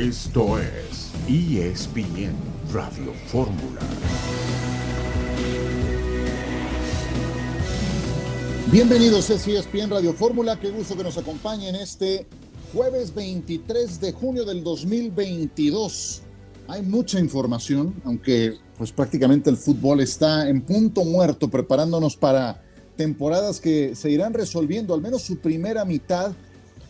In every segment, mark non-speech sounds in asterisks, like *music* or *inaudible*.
Esto es ESPN Radio Fórmula. Bienvenidos a ESPN Radio Fórmula. Qué gusto que nos acompañen este jueves 23 de junio del 2022. Hay mucha información, aunque pues prácticamente el fútbol está en punto muerto preparándonos para temporadas que se irán resolviendo, al menos su primera mitad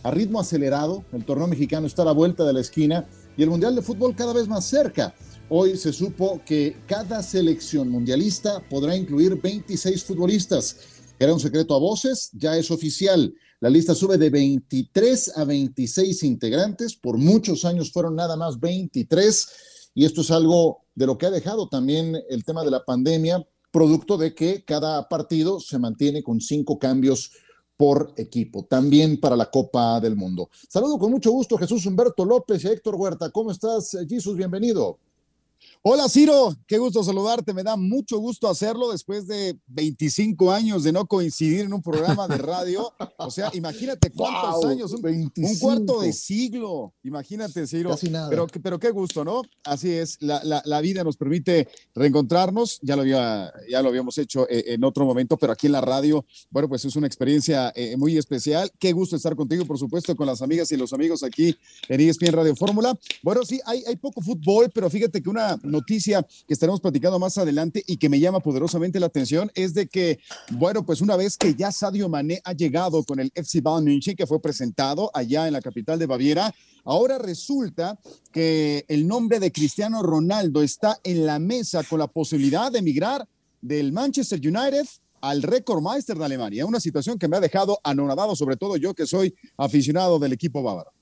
a ritmo acelerado. El torneo mexicano está a la vuelta de la esquina y el Mundial de Fútbol cada vez más cerca. Hoy se supo que cada selección mundialista podrá incluir 26 futbolistas. Era un secreto a voces, ya es oficial. La lista sube de 23 a 26 integrantes. Por muchos años fueron nada más 23. Y esto es algo de lo que ha dejado también el tema de la pandemia, producto de que cada partido se mantiene con cinco cambios por equipo, también para la Copa del Mundo. Saludo con mucho gusto Jesús Humberto López y Héctor Huerta. ¿Cómo estás, Jesús? Bienvenido. Hola Ciro, qué gusto saludarte, me da mucho gusto hacerlo después de 25 años de no coincidir en un programa de radio. O sea, imagínate cuántos años, un, cuarto de siglo, imagínate Ciro. Casi nada. Pero, pero qué gusto, ¿no? Así es, la, la, vida nos permite reencontrarnos, ya lo, había, ya lo habíamos hecho eh, en otro momento, pero aquí en la radio, bueno, pues es una experiencia eh, muy especial. Qué gusto estar contigo, por supuesto, con las amigas y los amigos aquí en ESPN Radio Fórmula. Bueno, sí, hay, hay poco fútbol, pero fíjate que una noticia que estaremos platicando más adelante y que me llama poderosamente la atención es de que, bueno, pues una vez que ya Sadio Mané ha llegado con el FC Bayern München, que fue presentado allá en la capital de Baviera, ahora resulta que el nombre de Cristiano Ronaldo está en la mesa con la posibilidad de emigrar del Manchester United al récord Meister de Alemania, una situación que me ha dejado anonadado, sobre todo yo que soy aficionado del equipo bávaro.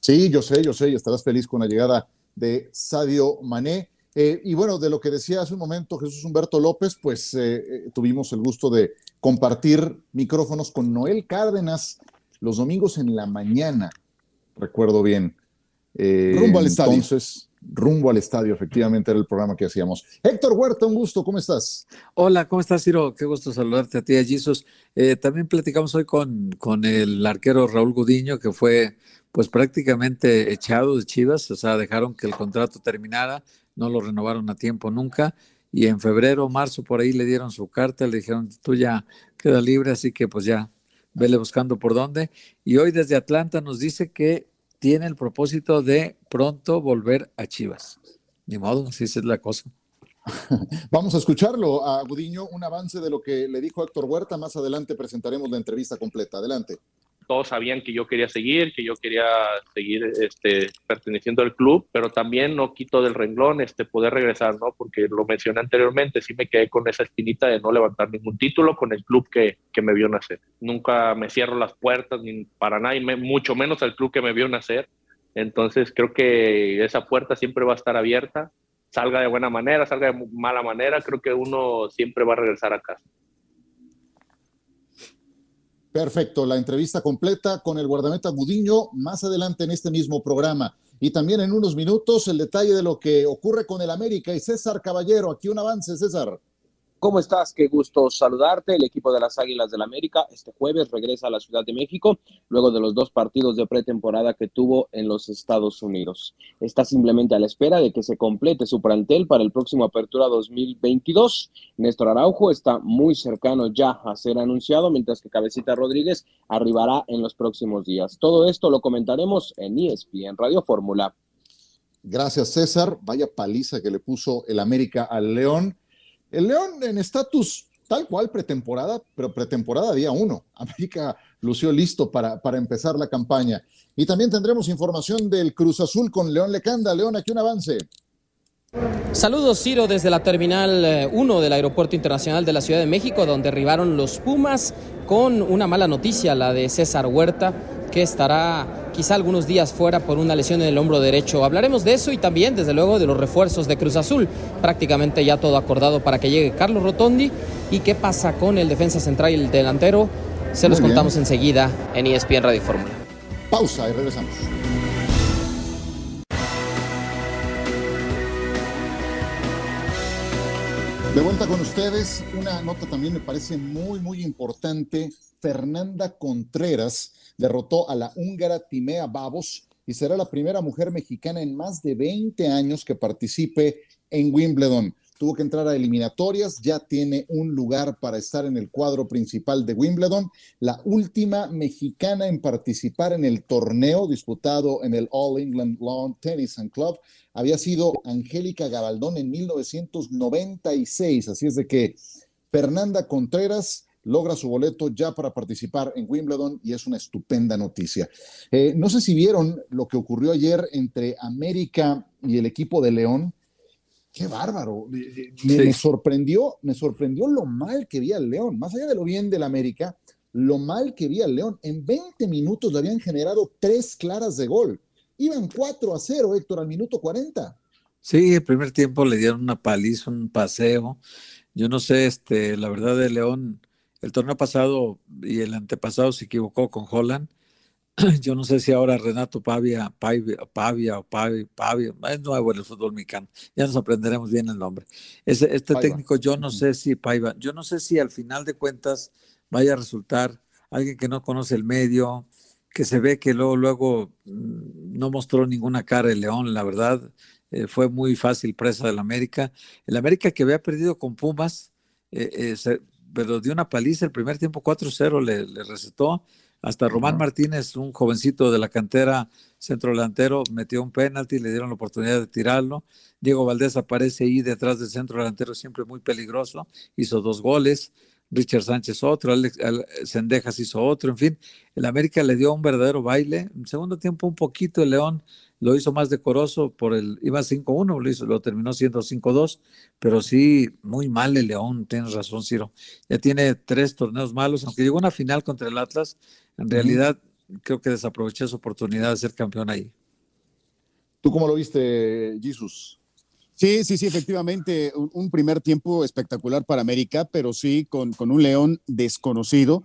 Sí, yo sé, yo sé, y estarás feliz con la llegada de Sadio Mané. Eh, y bueno, de lo que decía hace un momento Jesús Humberto López, pues eh, eh, tuvimos el gusto de compartir micrófonos con Noel Cárdenas los domingos en la mañana, recuerdo bien. rumbo al estadio. Entonces, rumbo al estadio, efectivamente era el programa que hacíamos. Héctor Huerta, un gusto, ¿cómo estás? Hola, ¿cómo estás, Ciro? Qué gusto saludarte a ti, a Jesus. también platicamos hoy con, con el arquero Raúl Gudiño, que fue pues prácticamente echado de Chivas, o sea, dejaron que el contrato terminara, no lo renovaron a tiempo nunca, y en febrero marzo por ahí le dieron su carta, le dijeron, tú ya queda libre, así que pues ya, vele buscando por dónde. Y hoy desde Atlanta nos dice que tiene el propósito de pronto volver a Chivas. Ni modo, así es la cosa. *laughs* Vamos a escucharlo a Gudiño, un avance de lo que le dijo Héctor Huerta. Más adelante presentaremos la entrevista completa. Adelante todos sabían que yo quería seguir, que yo quería seguir este, perteneciendo al club, pero también no quito del renglón este, poder regresar, ¿no? Porque lo mencioné anteriormente, sí me quedé con esa espinita de no levantar ningún título con el club que, que me vio nacer. Nunca me cierro las puertas ni para nadie, mucho menos al club que me vio nacer. Entonces creo que esa puerta siempre va a estar abierta, salga de buena manera, salga de mala manera, creo que uno siempre va a regresar a casa. Perfecto, la entrevista completa con el guardameta Gudiño más adelante en este mismo programa. Y también en unos minutos el detalle de lo que ocurre con el América y César Caballero. Aquí un avance, César. ¿Cómo estás? Qué gusto saludarte. El equipo de las Águilas del la América este jueves regresa a la Ciudad de México luego de los dos partidos de pretemporada que tuvo en los Estados Unidos. Está simplemente a la espera de que se complete su plantel para el próximo Apertura 2022. Néstor Araujo está muy cercano ya a ser anunciado, mientras que Cabecita Rodríguez arribará en los próximos días. Todo esto lo comentaremos en ESPN Radio Fórmula. Gracias, César. Vaya paliza que le puso el América al León. El León en estatus tal cual pretemporada, pero pretemporada día uno. *laughs* América lució listo para, para empezar la campaña. Y también tendremos información del Cruz Azul con León Lecanda. León, aquí un avance. Saludos Ciro desde la Terminal 1 eh, del Aeropuerto Internacional de la Ciudad de México, donde arribaron los Pumas con una mala noticia, la de César Huerta, que estará quizá algunos días fuera por una lesión en el hombro derecho. Hablaremos de eso y también, desde luego, de los refuerzos de Cruz Azul. Prácticamente ya todo acordado para que llegue Carlos Rotondi. ¿Y qué pasa con el defensa central y el delantero? Se los contamos enseguida en ESPN Radio Fórmula. Pausa y regresamos. De vuelta con ustedes, una nota también me parece muy, muy importante. Fernanda Contreras derrotó a la húngara Timea Babos y será la primera mujer mexicana en más de 20 años que participe en Wimbledon. Tuvo que entrar a eliminatorias, ya tiene un lugar para estar en el cuadro principal de Wimbledon. La última mexicana en participar en el torneo disputado en el All England Lawn Tennis and Club había sido Angélica Gabaldón en 1996. Así es de que Fernanda Contreras logra su boleto ya para participar en Wimbledon y es una estupenda noticia. Eh, no sé si vieron lo que ocurrió ayer entre América y el equipo de León. Qué bárbaro. Me, sorprendió, me sorprendió lo mal que vi al León, más allá de lo bien del América, lo mal que vi al León. En 20 minutos le habían generado tres claras de gol. Iban 4 a 0, Héctor, al minuto 40. Sí, el primer tiempo le dieron una paliza, un paseo. Yo no sé, este, la verdad de León, el torneo pasado y el antepasado se equivocó con Holland. *clears throat* Yo no sé si ahora Renato Pavia, Pavia, Pavia o Pavia, Pavia, es nuevo en el fútbol mexicano, ya nos aprenderemos bien el nombre. Este, este técnico, yo no sé si Paiva, yo no sé si al final de cuentas vaya a resultar alguien que no conoce el medio, que se ve que luego, luego mm, no mostró ninguna cara el León, la verdad, eh, fue muy fácil presa del América. El América que había perdido con Pumas, eh, eh, se, pero dio una paliza el primer tiempo 4-0 le, le, recetó. Hasta Román Martínez, un jovencito de la cantera centro delantero, metió un penalti, le dieron la oportunidad de tirarlo. Diego Valdés aparece ahí detrás del centro delantero, siempre muy peligroso, hizo dos goles. Richard Sánchez otro, Alex, Sendejas hizo otro, en fin, el América le dio un verdadero baile. En segundo tiempo un poquito el León lo hizo más decoroso por el, iba 5-1, lo, hizo, lo terminó siendo 5-2, pero sí, muy mal el León, tienes razón, Ciro. Ya tiene tres torneos malos, aunque llegó a una final contra el Atlas, en realidad creo que desaprovechó su oportunidad de ser campeón ahí. ¿Tú cómo lo viste, Jesus? Sí, sí, sí, efectivamente, un, un, primer tiempo espectacular para América, pero sí con, con un León desconocido,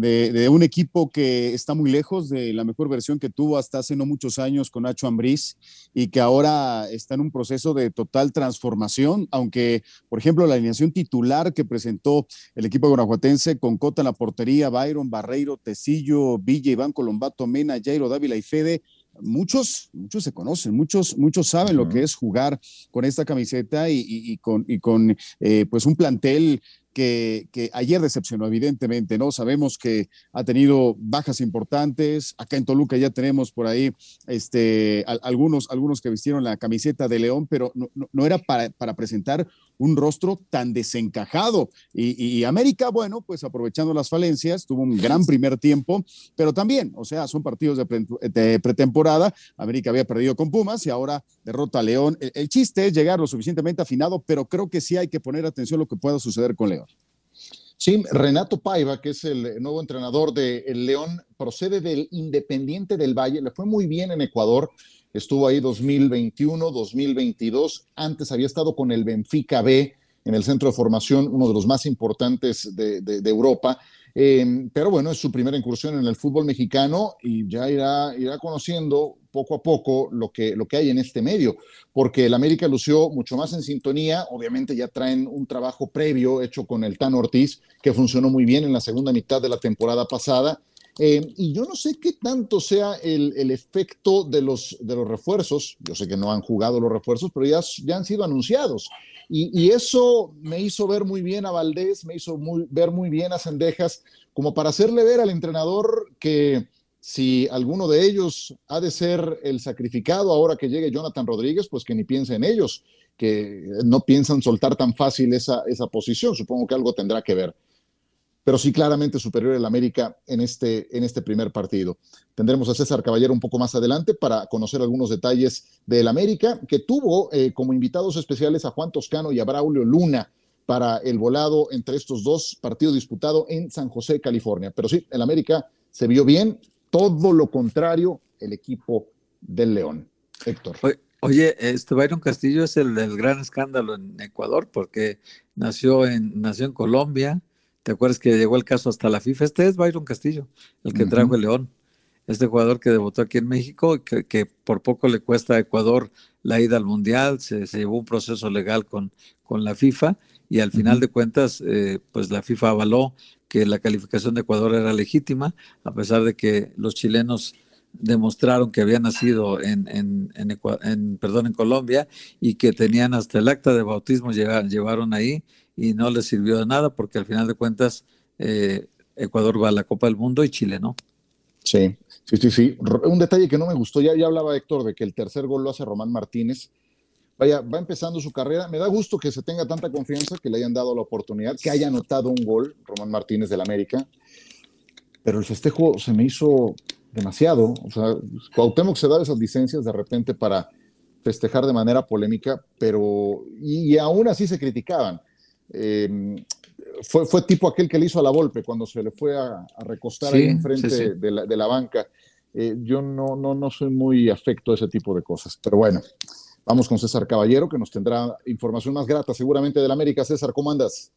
de, de, un equipo que está muy lejos de la mejor versión que tuvo hasta hace no muchos años con Nacho Ambriz y que ahora está en un proceso de total transformación, aunque, por ejemplo, la alineación titular que presentó el equipo guanajuatense con Cota en la portería, Byron, Barreiro, Tecillo, Villa, Iván Colombato, Mena, Jairo Dávila y Fede, muchos, muchos se conocen, muchos, muchos saben uh -huh. lo que es jugar con esta camiseta y, y, y con, y con eh, pues un plantel que, ayer decepcionó, evidentemente, ¿no? Sabemos que ha tenido bajas importantes. Acá en Toluca ya tenemos por ahí este, algunos, algunos que vistieron la camiseta de León, pero no, no, no era para, para, presentar un rostro tan desencajado. Y, y, América, bueno, pues aprovechando las falencias, tuvo un gran primer tiempo, pero también, o sea, son partidos de, pre, de pretemporada. América había perdido con Pumas y ahora derrota a León. El, el chiste es llegar lo suficientemente afinado, pero creo que sí hay que poner atención a lo que pueda suceder con León. Sí, Renato Paiva, que es el nuevo entrenador de León, procede del Independiente del Valle, le fue muy bien en Ecuador, estuvo ahí 2021, 2022, antes había estado con el Benfica B en el centro de formación, uno de los más importantes de, Europa, eh, pero bueno, es su primera incursión en el fútbol mexicano y ya irá, irá conociendo poco a poco lo que, lo que hay en este medio, porque el América lució mucho más en sintonía, obviamente ya traen un trabajo previo hecho con el Tan Ortiz, que funcionó muy bien en la segunda mitad de la temporada pasada, eh, y yo no sé qué tanto sea el, el efecto de los, de los refuerzos, yo sé que no han jugado los refuerzos, pero ya, ya han sido anunciados. Y, eso me hizo ver muy bien a Valdés, me hizo ver muy bien a Sendejas, como para hacerle ver al entrenador que si alguno de ellos ha de ser el sacrificado ahora que llegue Jonathan Rodríguez, pues que ni piense en ellos, que no piensan soltar tan fácil esa, esa posición. Supongo que algo tendrá que ver pero sí claramente superior el América en este, en este primer partido. Tendremos a César Caballero un poco más adelante para conocer algunos detalles del América, que tuvo eh, como invitados especiales a Juan Toscano y a Braulio Luna para el volado entre estos dos partidos disputados en San José, California. Pero sí, el América se vio bien, todo lo contrario el equipo del León. Héctor. Oye, este Byron Castillo es el, el gran escándalo en Ecuador porque nació en, nació en Colombia, ¿Te acuerdas que llegó el caso hasta la FIFA? Este es Byron Castillo, el que uh -huh. trajo el León. Este jugador que debutó aquí en México, que, que, por poco le cuesta a Ecuador la ida al Mundial, se, se llevó un proceso legal con, con la FIFA y al final uh -huh. de cuentas, eh, pues la FIFA avaló que la calificación de Ecuador era legítima, a pesar de que los chilenos demostraron que había nacido en, en, en, perdón, en Colombia y que tenían hasta el acta de bautismo llegaron, llevaron ahí y no les sirvió de nada porque al final de cuentas eh, Ecuador va a la Copa del Mundo y Chile no. Sí, sí, sí, sí. Un detalle que no me gustó, ya, ya hablaba Héctor de que el tercer gol lo hace Román Martínez. Vaya, va empezando su carrera. Me da gusto que se tenga tanta confianza, que le hayan dado la oportunidad, que haya anotado un gol, Román Martínez del América. Pero el festejo se me hizo demasiado. O sea, Cuauhtémoc se da esas licencias de repente para festejar de manera polémica, pero y, aún así se criticaban. Eh, fue, fue tipo aquel que le hizo a la Volpe cuando se le fue a, recostar ahí enfrente De, la, de, la, banca. Eh, yo no, no, no soy muy afecto a ese tipo de cosas, pero bueno, vamos con César Caballero, que nos tendrá información más grata seguramente del América. César, ¿cómo andas?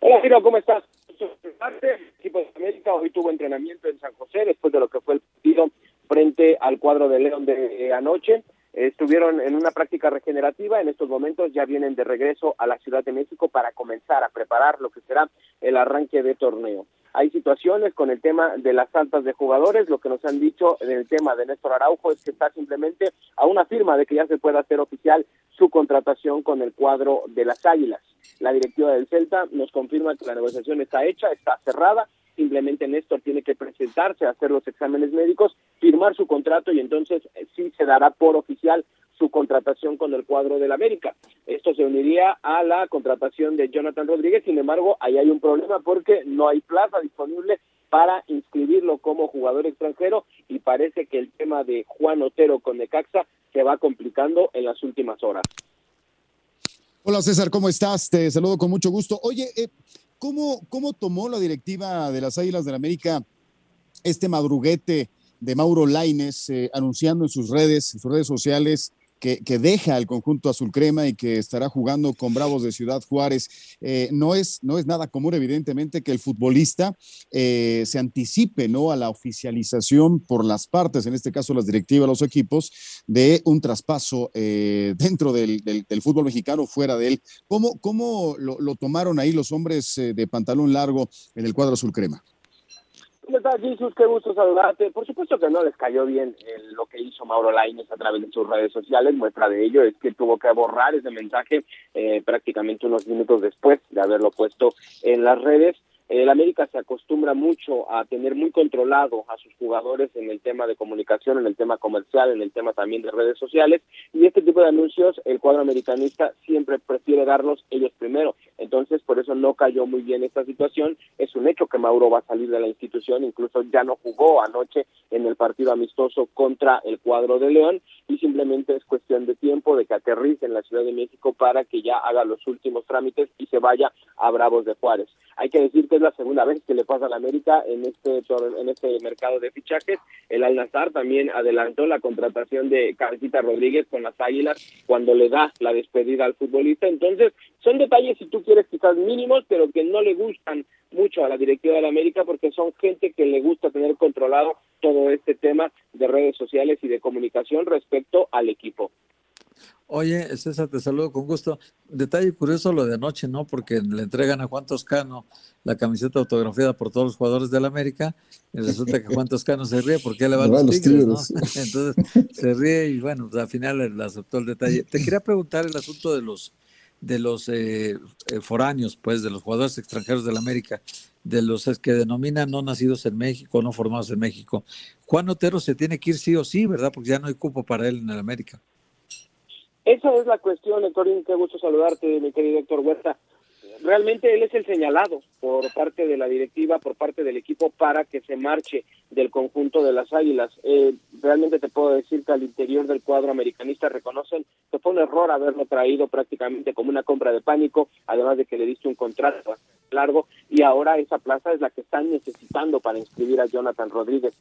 Hola, Giro, ¿cómo estás? El equipo de América hoy tuvo entrenamiento en San José después de lo que fue el partido frente al cuadro de León de anoche estuvieron en una práctica regenerativa, en estos momentos ya vienen de regreso a la Ciudad de México para comenzar a preparar lo que será el arranque de torneo. Hay situaciones con el tema de las altas de jugadores, lo que nos han dicho en el tema de Néstor Araujo es que está simplemente a una firma de que ya se pueda hacer oficial su contratación con el cuadro de las Águilas. La directiva del Celta nos confirma que la negociación está hecha, está cerrada simplemente Néstor tiene que presentarse, hacer los exámenes médicos, firmar su contrato y entonces eh, sí se dará por oficial su contratación con el cuadro del América. Esto se uniría a la contratación de Jonathan Rodríguez, sin embargo, ahí hay un problema porque no hay plaza disponible para inscribirlo como jugador extranjero y parece que el tema de Juan Otero con Necaxa se va complicando en las últimas horas. Hola César, ¿cómo estás? Te saludo con mucho gusto. Oye, eh, ¿Cómo, ¿Cómo tomó la directiva de las Águilas del la América este madruguete de Mauro Laines eh, anunciando en sus redes, en sus redes sociales, que, deja el conjunto azul crema y que estará jugando con Bravos de Ciudad Juárez. Eh, no, es, no es nada común, evidentemente, que el futbolista eh, se anticipe ¿no? a la oficialización por las partes, en este caso las directivas, los equipos, de un traspaso eh, dentro del, fútbol mexicano, fuera de él. ¿Cómo, cómo lo, lo tomaron ahí los hombres de pantalón largo en el cuadro azul crema? ¿Cómo estás, Jesús? Qué gusto saludarte. Por supuesto que no les cayó bien lo que hizo Mauro Laines a través de sus redes sociales. Muestra de ello es que tuvo que borrar ese mensaje eh, prácticamente unos minutos después de haberlo puesto en las redes. El América se acostumbra mucho a tener muy controlado a sus jugadores en el tema de comunicación, en el tema comercial, en el tema también de redes sociales y este tipo de anuncios el cuadro americanista siempre prefiere darlos ellos primero. Entonces, por eso no cayó muy bien esta situación. Es un hecho que Mauro va a salir de la institución, incluso ya no jugó anoche en el partido amistoso contra el cuadro de León y simplemente es cuestión de tiempo de que aterrice en la Ciudad de México para que ya haga los últimos trámites y se vaya a Bravos de Juárez. Hay que decir que es la segunda vez que le pasa a la América en este en este mercado de fichajes. El Al Nazar también adelantó la contratación de Cabecita Rodríguez con las Águilas cuando le da la despedida al futbolista. Entonces, son detalles, si tú quieres, quizás mínimos, pero que no le gustan mucho a la directiva de la América porque son gente que le gusta tener controlado todo este tema de redes sociales y de comunicación respecto al equipo. Oye, César, te saludo con gusto. Detalle curioso lo de anoche, ¿no? Porque le entregan a Juan Toscano la camiseta autografiada por todos los jugadores del América y resulta que Juan Toscano se ríe porque le van los, tigres, ¿no? *laughs* Entonces se ríe y bueno, pues, al final le aceptó el detalle. Te quería preguntar el asunto de los de los eh, eh, foráneos, pues, de los jugadores extranjeros del América, de los que denominan no nacidos en México, no formados en México. Juan Otero se tiene que ir sí o sí, ¿verdad? Porque ya no hay cupo para él en el América. Esa es la cuestión, Héctorín, qué gusto saludarte, mi querido Héctor Huerta. Realmente él es el señalado por parte de la directiva, por parte del equipo, para que se marche del conjunto de las Águilas. Eh, realmente te puedo decir que al interior del cuadro americanista reconocen que fue un error haberlo traído prácticamente como una compra de pánico, además de que le diste un contrato largo y ahora esa plaza es la que están necesitando para inscribir a Jonathan Rodríguez.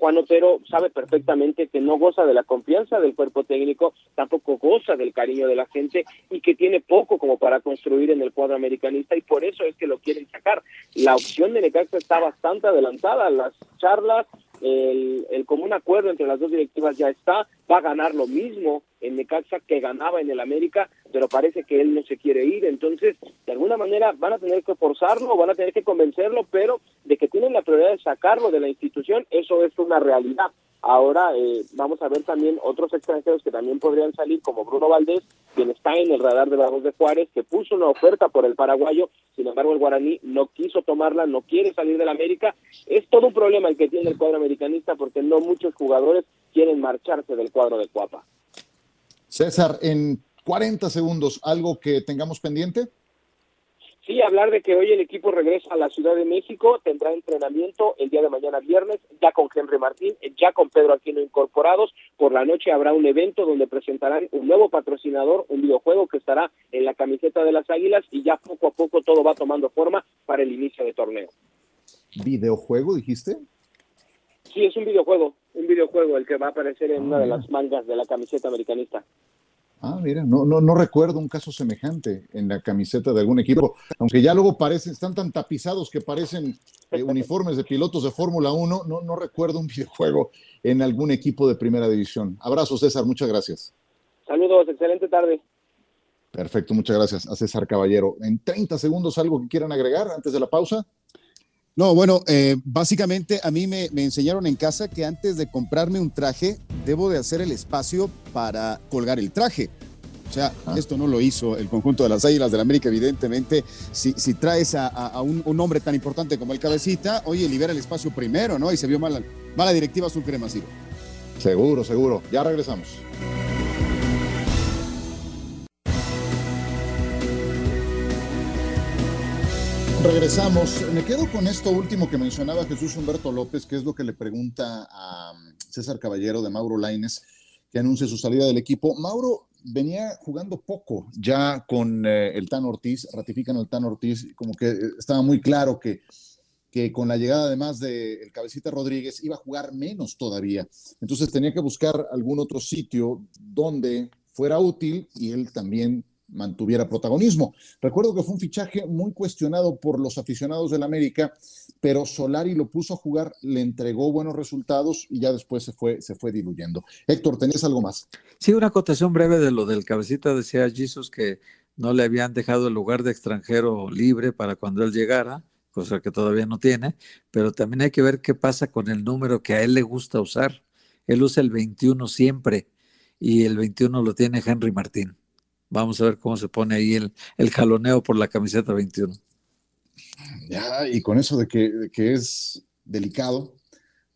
Juan Otero sabe perfectamente que no goza de la confianza del cuerpo técnico, tampoco goza del cariño de la gente y que tiene poco como para construir en el cuadro americanista y por eso es que lo quieren sacar. La opción de Necaxa está bastante adelantada, las charlas el, el, común acuerdo entre las dos directivas ya está, va a ganar lo mismo en Necaxa que ganaba en el América, pero parece que él no se quiere ir, entonces de alguna manera van a tener que forzarlo, van a tener que convencerlo, pero de que tienen la prioridad de sacarlo de la institución, eso es una realidad. Ahora eh, vamos a ver también otros extranjeros que también podrían salir, como Bruno Valdés, quien está en el radar de Bravos de Juárez, que puso una oferta por el paraguayo, sin embargo el guaraní no quiso tomarla, no quiere salir del América. Es todo un problema el que tiene el cuadro americanista porque no muchos jugadores quieren marcharse del cuadro de Cuapa. César, en 40 segundos, ¿algo que tengamos pendiente? Sí, hablar de que hoy el equipo regresa a la Ciudad de México, tendrá entrenamiento el día de mañana viernes, ya con Henry Martín, ya con Pedro Aquino incorporados. Por la noche habrá un evento donde presentarán un nuevo patrocinador, un videojuego que estará en la camiseta de las Águilas y ya poco a poco todo va tomando forma para el inicio de torneo. ¿Videojuego dijiste? Sí, es un videojuego, un videojuego el que va a aparecer en una de ah, las mangas de la camiseta americanista. Ah, mira, no, no, no recuerdo un caso semejante en la camiseta de algún equipo, aunque ya luego parecen, están tan tapizados que parecen eh, uniformes de pilotos de Fórmula 1, no, no recuerdo un *laughs* videojuego en algún equipo de primera división. Abrazo, César, muchas gracias. Saludos, excelente tarde. Perfecto, muchas gracias a César Caballero. En 30 segundos, ¿algo que quieran agregar antes de la pausa? No, bueno, eh, básicamente a mí me, me, enseñaron en casa que antes de comprarme un traje, debo de hacer el espacio para colgar el traje. O sea, ah. esto no lo hizo el conjunto de las Águilas del la América, evidentemente. Si, si traes a, un, hombre tan importante como el Cabecita, oye, libera el espacio primero, ¿no? Y se vio mala, mala directiva azul crema, Seguro, seguro. Ya regresamos. Regresamos. Me quedo con esto último que mencionaba Jesús Humberto López, que es lo que le pregunta a um, César Caballero de Mauro Laines, que anuncia su salida del equipo. Mauro venía jugando poco ya con eh, el Tan Ortiz, ratifican el Tan Ortiz, como que eh, estaba muy claro que, que con la llegada además del el Cabecita Rodríguez iba a jugar menos todavía. Entonces tenía que buscar algún otro sitio donde fuera útil y él también mantuviera protagonismo. Recuerdo que fue un fichaje muy cuestionado por los aficionados del América, pero Solari lo puso a jugar, le entregó buenos resultados y ya después se fue, se fue diluyendo. Héctor, ¿tenías algo más? Sí, una acotación breve de lo del cabecita decía Jesus que no le habían dejado el lugar de extranjero libre para cuando él llegara, cosa que todavía no tiene, pero también hay que ver qué pasa con el número que a él le gusta usar. Él usa el 21 siempre y el 21 lo tiene Henry Martín. Vamos a ver cómo se pone ahí el, el jaloneo por la camiseta 21. Ya, y con eso de que, que es delicado,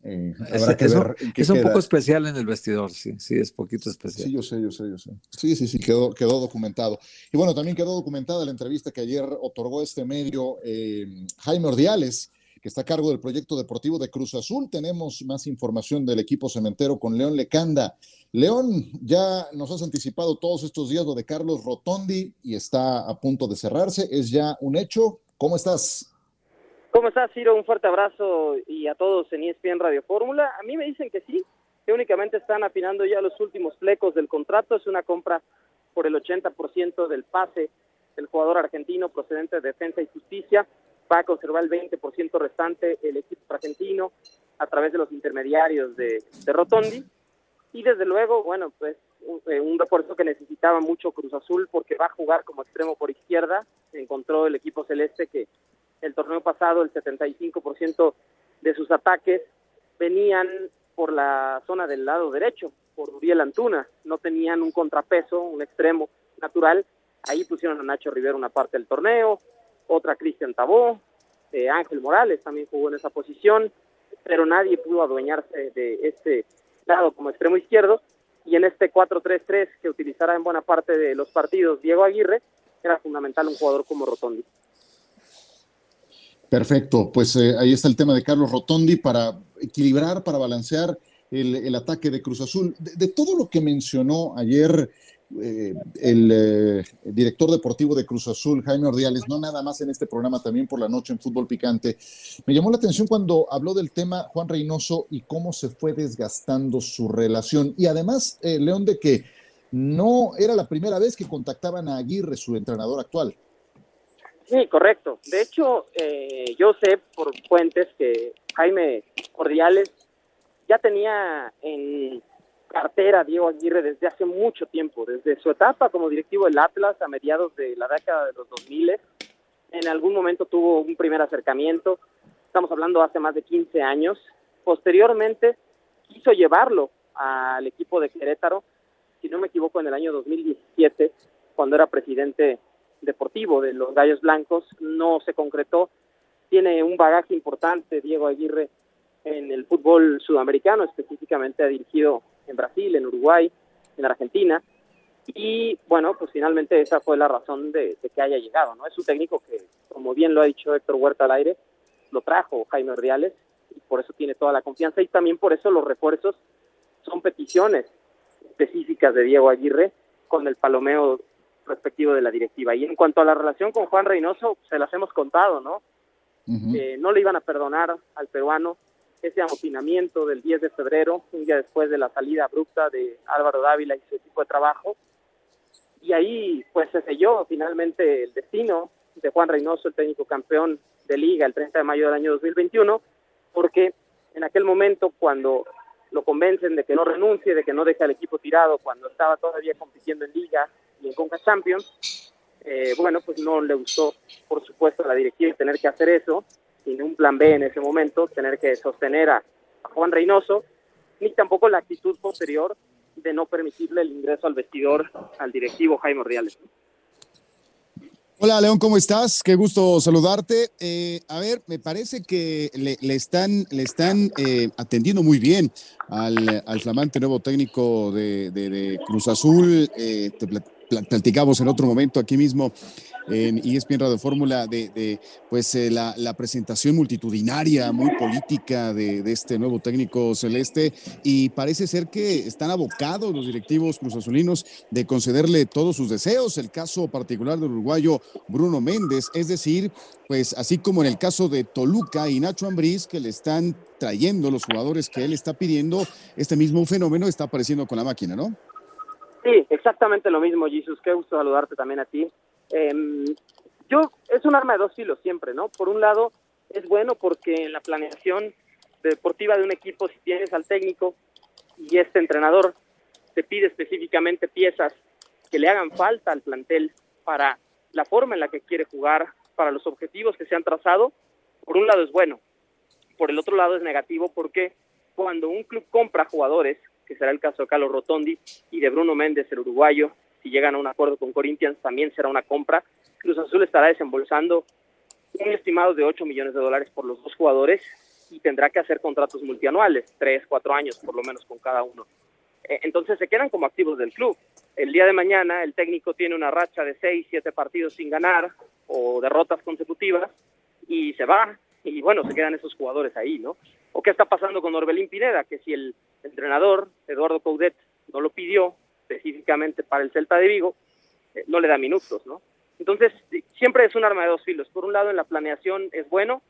eh, habrá que ver es un poco especial en el vestidor, sí, sí, es poquito especial. Sí, yo sé, yo sé, yo sé. Sí, sí, sí, quedó, quedó documentado. Y bueno, también quedó documentada la entrevista que ayer otorgó este medio eh, Jaime Ordiales, que está a cargo del proyecto deportivo de Cruz Azul. Tenemos más información del equipo cementero con León Lecanda. León, ya nos has anticipado todos estos días lo de Carlos Rotondi y está a punto de cerrarse. ¿Es ya un hecho? ¿Cómo estás? ¿Cómo estás, Ciro? Un fuerte abrazo y a todos en ESPN Radio Fórmula. A mí me dicen que sí, que únicamente están afinando ya los últimos flecos del contrato. Es una compra por el 80% del pase del jugador argentino procedente de Defensa y Justicia. Va a conservar el 20% restante el equipo argentino a través de los intermediarios de, de Rotondi y desde luego, bueno, pues eh, un, que necesitaba mucho Cruz Azul porque va a jugar como extremo por izquierda. Encontró el equipo celeste que el torneo pasado el 75% de sus ataques venían por la zona del lado derecho, por Uriel Antuna. No tenían un contrapeso, un extremo natural. Ahí pusieron a Nacho Rivera una parte del torneo, otra Cristian Tabó, eh, Ángel Morales también jugó en esa posición, pero nadie pudo adueñarse de este lado como extremo izquierdo, y en este 4-3-3 que utilizará en buena parte de los partidos Diego Aguirre, era fundamental un jugador como Rotondi. Perfecto, pues eh, ahí está el tema de Carlos Rotondi para equilibrar, para balancear el, ataque de Cruz Azul. de, todo lo que mencionó ayer eh, el eh, director deportivo de Cruz Azul, Jaime Ordiales, no nada más en este programa, también por la noche en Fútbol Picante. Me llamó la atención cuando habló del tema Juan Reynoso y cómo se fue desgastando su relación. Y además, eh, León, de que no era la primera vez que contactaban a Aguirre, su entrenador actual. Sí, correcto. De hecho, yo sé por fuentes que Jaime Ordiales ya tenía en cartera Diego Aguirre desde hace mucho tiempo, desde su etapa como directivo del Atlas a mediados de la década de los 2000. En algún momento tuvo un primer acercamiento, estamos hablando hace más de 15 años. Posteriormente quiso llevarlo al equipo de Querétaro, si no me equivoco, en el año 2017, cuando era presidente deportivo de los Gallos Blancos, no se concretó. Tiene un bagaje importante Diego Aguirre en el fútbol sudamericano, específicamente ha dirigido en Brasil, en Uruguay, en Argentina. Y bueno, pues finalmente esa fue la razón de, que haya llegado, ¿no? Es un técnico que, como bien lo ha dicho Héctor Huerta al aire, lo trajo Jaime Ordiales y por eso tiene toda la confianza y también por eso los refuerzos son peticiones específicas de Diego Aguirre con el palomeo respectivo de la directiva. Y en cuanto a la relación con Juan Reynoso, se las hemos contado, ¿no? no le iban a perdonar al peruano ese amotinamiento del 10 de febrero, un día después de la salida abrupta de Álvaro Dávila y su equipo de trabajo. Y ahí pues se selló finalmente el destino de Juan Reynoso, el técnico campeón de liga el 30 de mayo del año 2021, porque en aquel momento cuando lo convencen de que no renuncie, de que no deje al equipo tirado cuando estaba todavía compitiendo en liga y en Conca Champions, eh, bueno, pues no le gustó, por supuesto, a la directiva tener que hacer eso, sin un plan B en ese momento, tener que sostener a, Juan Reynoso, ni tampoco la actitud posterior de no permitirle el ingreso al vestidor al directivo Jaime Ordiales. Hola León, ¿cómo estás? Qué gusto saludarte. Eh, a ver, me parece que le, están, le están eh, atendiendo muy bien al, flamante nuevo técnico de, Cruz Azul. Eh, platicamos en otro momento aquí mismo en ESPN Radio Fórmula de, pues eh, la, presentación multitudinaria, muy política de, este nuevo técnico celeste y parece ser que están abocados los directivos cruzazulinos de concederle todos sus deseos. El caso particular del uruguayo Bruno Méndez, es decir, pues así como en el caso de Toluca y Nacho Ambriz, que le están trayendo los jugadores que él está pidiendo, este mismo fenómeno está apareciendo con la máquina, ¿no? Sí, exactamente lo mismo, Jesus. Qué gusto saludarte también a ti. Eh, yo, es un arma de dos filos siempre, ¿no? Por un lado, es bueno porque en la planeación deportiva de un equipo, si tienes al técnico y este entrenador te pide específicamente piezas que le hagan falta al plantel para la forma en la que quiere jugar, para los objetivos que se han trazado, por un lado es bueno. Por el otro lado es negativo porque cuando un club compra jugadores, que será el caso de Carlos Rotondi y de Bruno Méndez, el uruguayo, si llegan a un acuerdo con Corinthians, también será una compra. Cruz Azul estará desembolsando un estimado de 8 millones de dólares por los dos jugadores y tendrá que hacer contratos multianuales, 3, 4 años por lo menos con cada uno. Eh, entonces se quedan como activos del club. El día de mañana el técnico tiene una racha de 6, 7 partidos sin ganar o derrotas consecutivas y se va y bueno, se quedan esos jugadores ahí, ¿no? ¿O qué está pasando con Orbelín Pineda? Que si el entrenador, Eduardo Coudet, no lo pidió, específicamente para el Celta de Vigo, eh, no le da minutos, ¿no? Entonces, siempre es un arma de dos filos. Por un lado, en la planeación es bueno,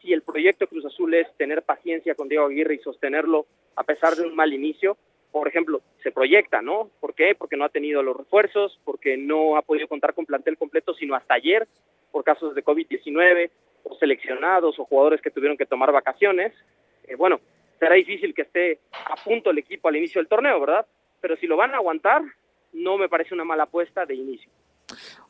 si el proyecto Cruz Azul es tener paciencia con Diego Aguirre y sostenerlo a pesar de un mal inicio, por ejemplo, se proyecta, ¿no? ¿Por qué? Porque no ha tenido los refuerzos, porque no ha podido contar con plantel completo sino hasta ayer, por casos de COVID-19, o seleccionados o jugadores que tuvieron que tomar vacaciones. Eh, bueno, será difícil que esté a punto el equipo al inicio del torneo, ¿verdad? pero si lo van a aguantar, no me parece una mala apuesta de inicio.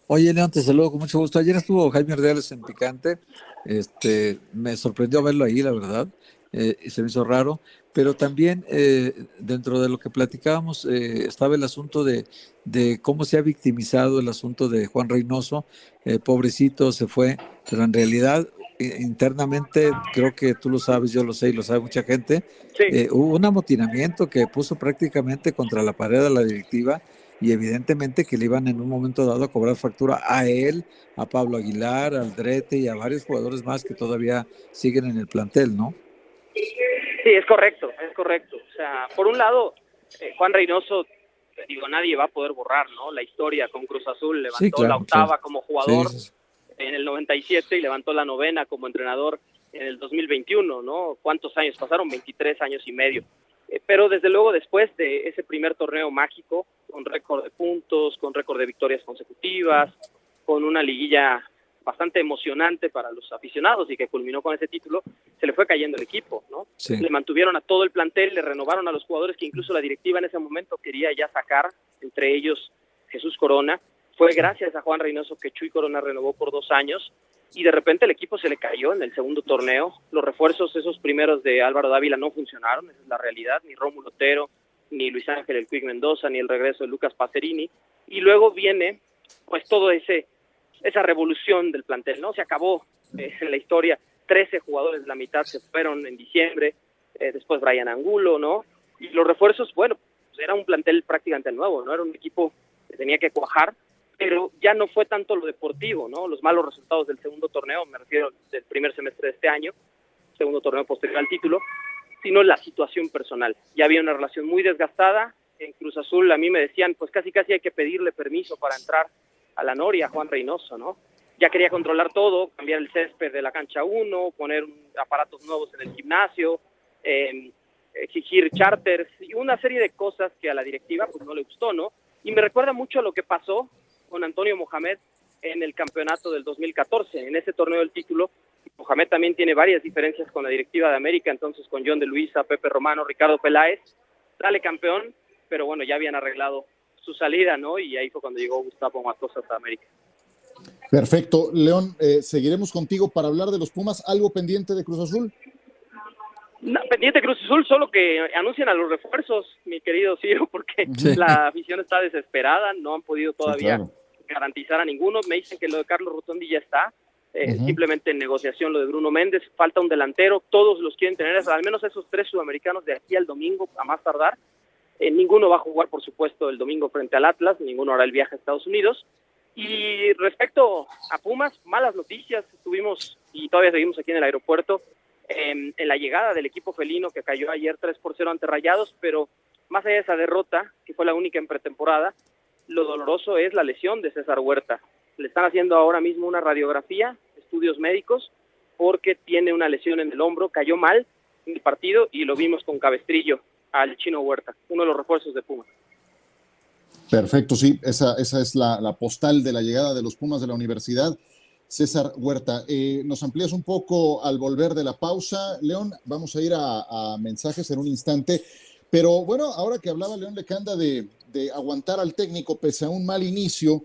Oye, León, te saludo con mucho gusto. Ayer estuvo Jaime Ordeales en Picante. Este, me sorprendió verlo ahí, la verdad. Eh, se me hizo raro. Pero también eh, dentro de lo que platicábamos eh, estaba el asunto de, de, cómo se ha victimizado el asunto de Juan Reynoso. pobrecito se fue, pero en realidad internamente, creo que tú lo sabes, yo lo sé y lo sabe mucha gente, eh, hubo un amotinamiento que puso prácticamente contra la pared a la directiva y evidentemente que le iban en un momento dado a cobrar factura a él, a Pablo Aguilar, al Drete y a varios jugadores más que todavía siguen en el plantel, ¿no? Sí, es correcto, es correcto. O sea, por un lado, eh, Juan Reynoso, digo, nadie va a poder borrar, ¿no? La historia con Cruz Azul, levantó la octava como jugador en el 97 y levantó la novena como entrenador en el 2021, ¿no? ¿Cuántos años pasaron? 23 años y medio. Eh, pero desde luego después de ese primer torneo mágico, con récord de puntos, con récord de victorias consecutivas, con una liguilla bastante emocionante para los aficionados y que culminó con ese título, se le fue cayendo el equipo, ¿no? Le mantuvieron a todo el plantel, le renovaron a los jugadores que incluso la directiva en ese momento quería ya sacar, entre ellos Jesús Corona, fue gracias a Juan Reynoso que Chuy Corona renovó por dos años y de repente el equipo se le cayó en el segundo torneo. Los refuerzos, esos primeros de Álvaro Dávila, no funcionaron, esa es la realidad, ni Rómulo Otero, ni Luis Ángel El Quick Mendoza, ni el regreso de Lucas Pacerini. Y luego viene, pues, todo ese esa revolución del plantel, ¿no? Se acabó eh, en la historia, 13 jugadores, la mitad se fueron en diciembre, eh, después Brian Angulo, ¿no? Y los refuerzos, bueno, pues era un plantel prácticamente nuevo, ¿no? Era un equipo que tenía que cuajar, pero ya no fue tanto lo deportivo, ¿no? Los malos resultados del segundo torneo, me refiero del primer semestre de este año, segundo torneo posterior al título, sino la situación personal. Ya había una relación muy desgastada. En Cruz Azul a mí me decían, pues casi casi hay que pedirle permiso para entrar a la Noria, Juan Reynoso, ¿no? Ya quería controlar todo, cambiar el césped de la cancha 1, poner aparatos nuevos en el gimnasio, eh, exigir charters y una serie de cosas que a la directiva pues no le gustó, ¿no? Y me recuerda mucho a lo que pasó con Antonio Mohamed en el campeonato del 2014, en ese torneo del título. Mohamed también tiene varias diferencias con la directiva de América, entonces con John de Luisa, Pepe Romano, Ricardo Peláez, sale campeón, pero bueno, ya habían arreglado su salida, ¿no? Y ahí fue cuando llegó Gustavo Matosas a América. Perfecto. León, eh, seguiremos contigo para hablar de los Pumas. ¿Algo pendiente de Cruz Azul? No, pendiente Cruz Azul, solo que anuncien a los refuerzos, mi querido Ciro, porque *laughs* la afición está desesperada, no han podido todavía garantizar a ninguno. Me dicen que lo de Carlos Rotondi ya está, eh, simplemente en negociación lo de Bruno Méndez, falta un delantero, todos los quieren tener, al menos esos tres sudamericanos de aquí al domingo, a más tardar. Eh, ninguno va a jugar, por supuesto, el domingo frente al Atlas, ninguno hará el viaje a Estados Unidos. Y respecto a Pumas, malas noticias, estuvimos y todavía seguimos aquí en el aeropuerto en la llegada del equipo felino que cayó ayer 3 por 0 ante Rayados, pero más allá de esa derrota, que fue la única en pretemporada, lo doloroso es la lesión de César Huerta. Le están haciendo ahora mismo una radiografía, estudios médicos, porque tiene una lesión en el hombro, cayó mal en el partido y lo vimos con cabestrillo al chino Huerta, uno de los refuerzos de Pumas. Perfecto, sí, esa, esa es la, postal de la llegada de los Pumas de la universidad. César Huerta. Eh, nos amplías un poco al volver de la pausa, León. Vamos a ir a, mensajes en un instante. Pero bueno, ahora que hablaba León Lecanda de, de aguantar al técnico pese a un mal inicio,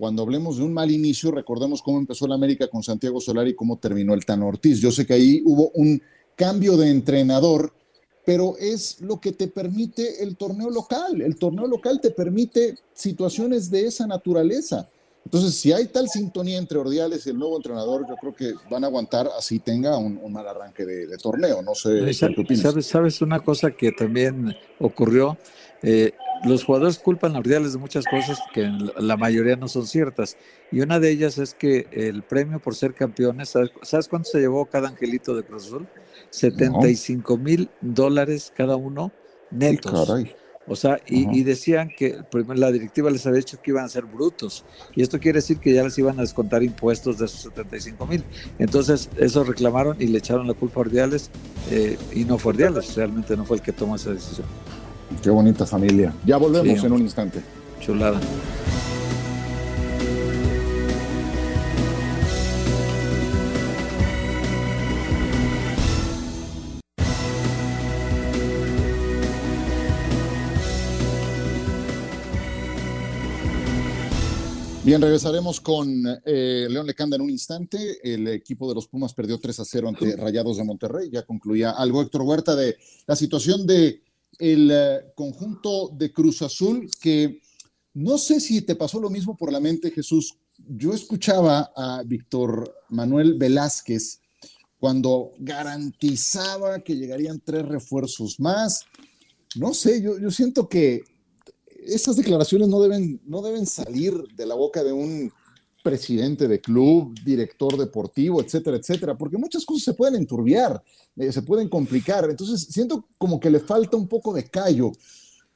cuando hablemos de un mal inicio, recordemos cómo empezó la América con Santiago Solari y cómo terminó el Tan Ortiz. Yo sé que ahí hubo un cambio de entrenador, pero es lo que te permite el torneo local. El torneo local te permite situaciones de esa naturaleza. Entonces, si hay tal sintonía entre Ordiales y el nuevo entrenador, yo creo que van a aguantar así tenga un, mal arranque de, torneo. No sé qué ¿Sabes, ¿Sabes una cosa que también ocurrió? Eh, los jugadores culpan a Ordiales de muchas cosas que la mayoría no son ciertas. Y una de ellas es que el premio por ser campeones, ¿sabes, cuánto se llevó cada angelito de Cruz Azul? 75 mil dólares cada uno netos. O sea, y, decían que la directiva les había dicho que iban a ser brutos. Y esto quiere decir que ya les iban a descontar impuestos de esos 75 mil. Entonces, eso reclamaron y le echaron la culpa a Ordiales. Eh, y no fue Ordiales, realmente no fue el que tomó esa decisión. Qué bonita familia. Ya volvemos en un instante. Chulada. Bien, regresaremos con eh, León Lecanda en un instante. El equipo de los Pumas perdió 3 a 0 ante Rayados de Monterrey. Ya concluía algo Héctor Huerta de la situación de el eh, conjunto de Cruz Azul, que no sé si te pasó lo mismo por la mente, Jesús. Yo escuchaba a Víctor Manuel Velázquez cuando garantizaba que llegarían tres refuerzos más. No sé, yo, yo siento que esas declaraciones no deben, no deben salir de la boca de un presidente de club, director deportivo, etcétera, etcétera, porque muchas cosas se pueden enturbiar, eh, se pueden complicar. Entonces, siento como que le falta un poco de callo.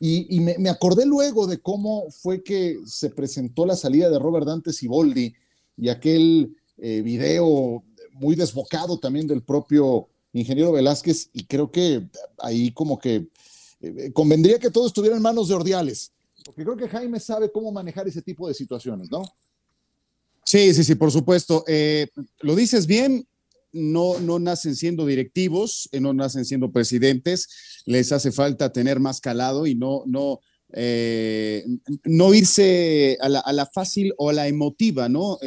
Y, me, acordé luego de cómo fue que se presentó la salida de Robert Dante Siboldi y aquel eh, video muy desbocado también del propio ingeniero Velázquez, y creo que ahí como que eh, convendría que todo estuviera en manos de Ordiales, porque creo que Jaime sabe cómo manejar ese tipo de situaciones, ¿no? Sí, sí, sí, por supuesto. Eh, lo dices bien, no, no nacen siendo directivos, eh, no nacen siendo presidentes, les hace falta tener más calado y no, no, no irse a la, fácil o a la emotiva, ¿no?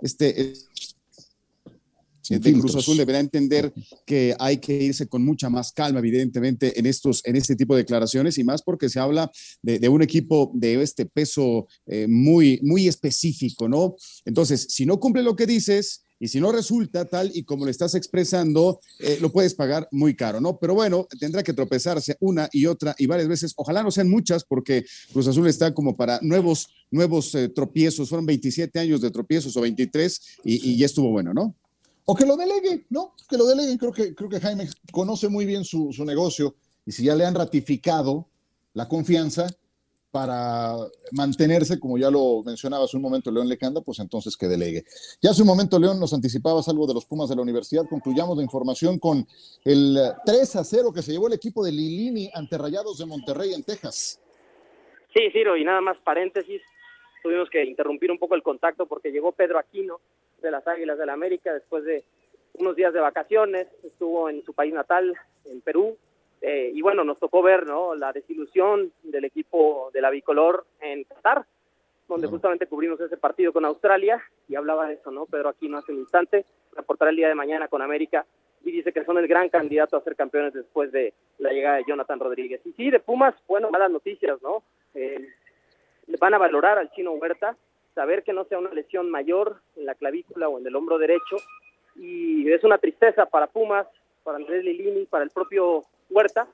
este, de Cruz Azul deberá entender que hay que irse con mucha más calma, evidentemente, en, estos, en este tipo de declaraciones y más porque se habla de, un equipo de este peso eh, muy, muy específico, ¿no? Entonces, si no cumple lo que dices, y si no resulta tal y como lo estás expresando, eh, lo puedes pagar muy caro, ¿no? Pero bueno, tendrá que tropezarse una y otra y varias veces. Ojalá no sean muchas porque Cruz Azul está como para nuevos, nuevos eh, tropiezos. Fueron 27 años de tropiezos o 23 y, ya estuvo bueno, ¿no? O que lo delegue, ¿no? Que lo delegue. Creo que, creo que Jaime conoce muy bien su, su negocio y si ya le han ratificado la confianza, para mantenerse, como ya lo mencionaba hace un momento León Lecanda, pues entonces que delegue. Ya hace un momento, León, nos anticipabas algo de los Pumas de la universidad. Concluyamos la información con el 3 a 0 que se llevó el equipo de Lilini ante Rayados de Monterrey en Texas. Sí, Ciro, y nada más paréntesis, tuvimos que interrumpir un poco el contacto porque llegó Pedro Aquino de las Águilas del la América después de unos días de vacaciones, estuvo en su país natal, en Perú, eh, y bueno, nos tocó ver ¿no? la desilusión del equipo de la bicolor en Qatar, donde justamente cubrimos ese partido con Australia y hablaba de eso, ¿no? Pedro aquí no hace un instante, reportará el día de mañana con América y dice que son el gran candidato a ser campeones después de la llegada de Jonathan Rodríguez. Y sí, de Pumas, bueno, malas noticias, ¿no? Eh, van a valorar al chino Huerta, saber que no sea una lesión mayor en la clavícula o en el hombro derecho, y es una tristeza para Pumas, para Andrés Lilini, para el propio Huerta,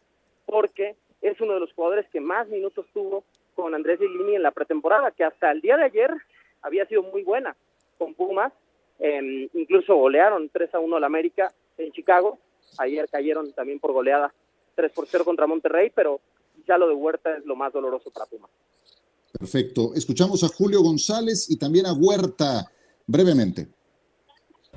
porque es uno de los jugadores que más minutos tuvo con Andrés Lilini en la pretemporada, que hasta el día de ayer había sido muy buena con Pumas, em, incluso golearon 3 a 1 al América en Chicago, ayer cayeron también por goleada 3 por 0 contra Monterrey, pero ya lo de Huerta es lo más doloroso para Pumas. Perfecto. Escuchamos a Julio González y también a Huerta brevemente.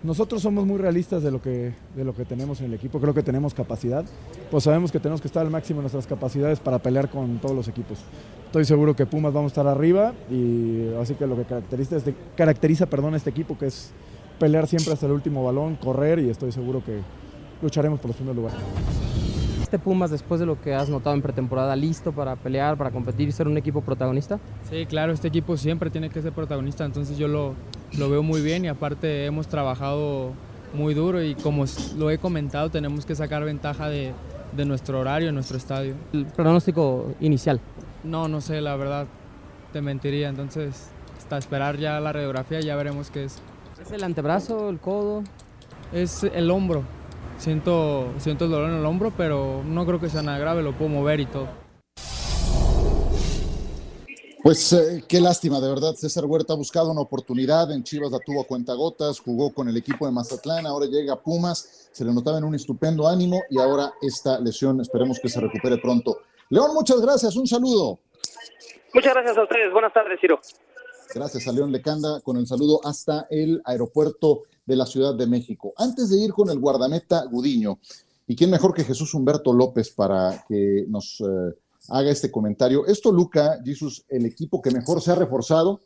Nosotros somos muy realistas de lo, que, de lo que tenemos en el equipo, creo que tenemos capacidad, pues sabemos que tenemos que estar al máximo de nuestras capacidades para pelear con todos los equipos. Estoy seguro que Pumas vamos a estar arriba y así que lo que caracteriza, este, caracteriza perdón, este equipo que es pelear siempre hasta el último balón, correr y estoy seguro que lucharemos por los primeros lugares. ¿Este Pumas después de lo que has notado en pretemporada listo para pelear, para competir y ser un equipo protagonista? Sí, claro, este equipo siempre tiene que ser protagonista, entonces yo lo, lo veo muy bien y aparte hemos trabajado muy duro y como lo he comentado tenemos que sacar ventaja de, de nuestro horario, de nuestro estadio. ¿El pronóstico inicial? No, no sé, la verdad, te mentiría, entonces hasta esperar ya la radiografía ya veremos qué es. ¿Es el antebrazo, el codo? Es el hombro, siento, siento el dolor en el hombro, pero no creo que sea nada grave, lo puedo mover y todo. Pues eh, qué lástima, de verdad. César Huerta ha buscado una oportunidad. En Chivas la tuvo a cuentagotas, jugó con el equipo de Mazatlán, ahora llega a Pumas, se le notaba en un estupendo ánimo y ahora esta lesión, esperemos que se recupere pronto. León, muchas gracias, un saludo. Muchas gracias a ustedes, buenas tardes, Ciro. Gracias a León Lecanda con el saludo hasta el aeropuerto de la Ciudad de México. Antes de ir con el guardameta Gudiño, ¿y quién mejor que Jesús Humberto López para que nos... Eh, haga este comentario. ¿Esto, Luca, Jesús, el equipo que mejor se ha reforzado?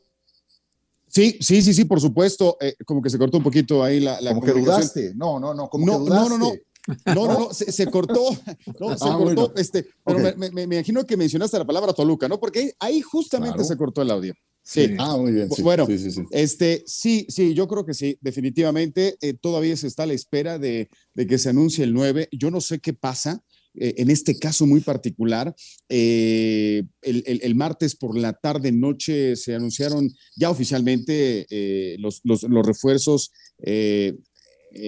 Sí, sí, sí, sí, por supuesto. Eh, como que se cortó un poquito ahí la. la como que dudaste. No, no, no, como no, que dudaste. No, no, no. No, no, no, se, cortó, no, se ah, cortó, este, pero me, me, imagino que mencionaste la palabra Toluca, ¿no? Porque ahí, justamente se cortó el audio. Sí. Ah, muy bien. Bueno, sí, este, sí, sí, yo creo que sí, definitivamente. Eh, todavía se está a la espera de, de, que se anuncie el 9. Yo no sé qué pasa. Eh, en este caso muy particular, eh, el, martes por la tarde, noche, se anunciaron ya oficialmente eh, los, refuerzos.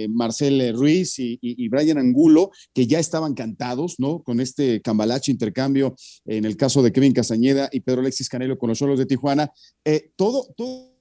Marcel Ruiz y, Brian Angulo, que ya estaban cantados, ¿no? Con este cambalache intercambio en el caso de Kevin Casañeda y Pedro Alexis Canelo con los solos de Tijuana. todo, todo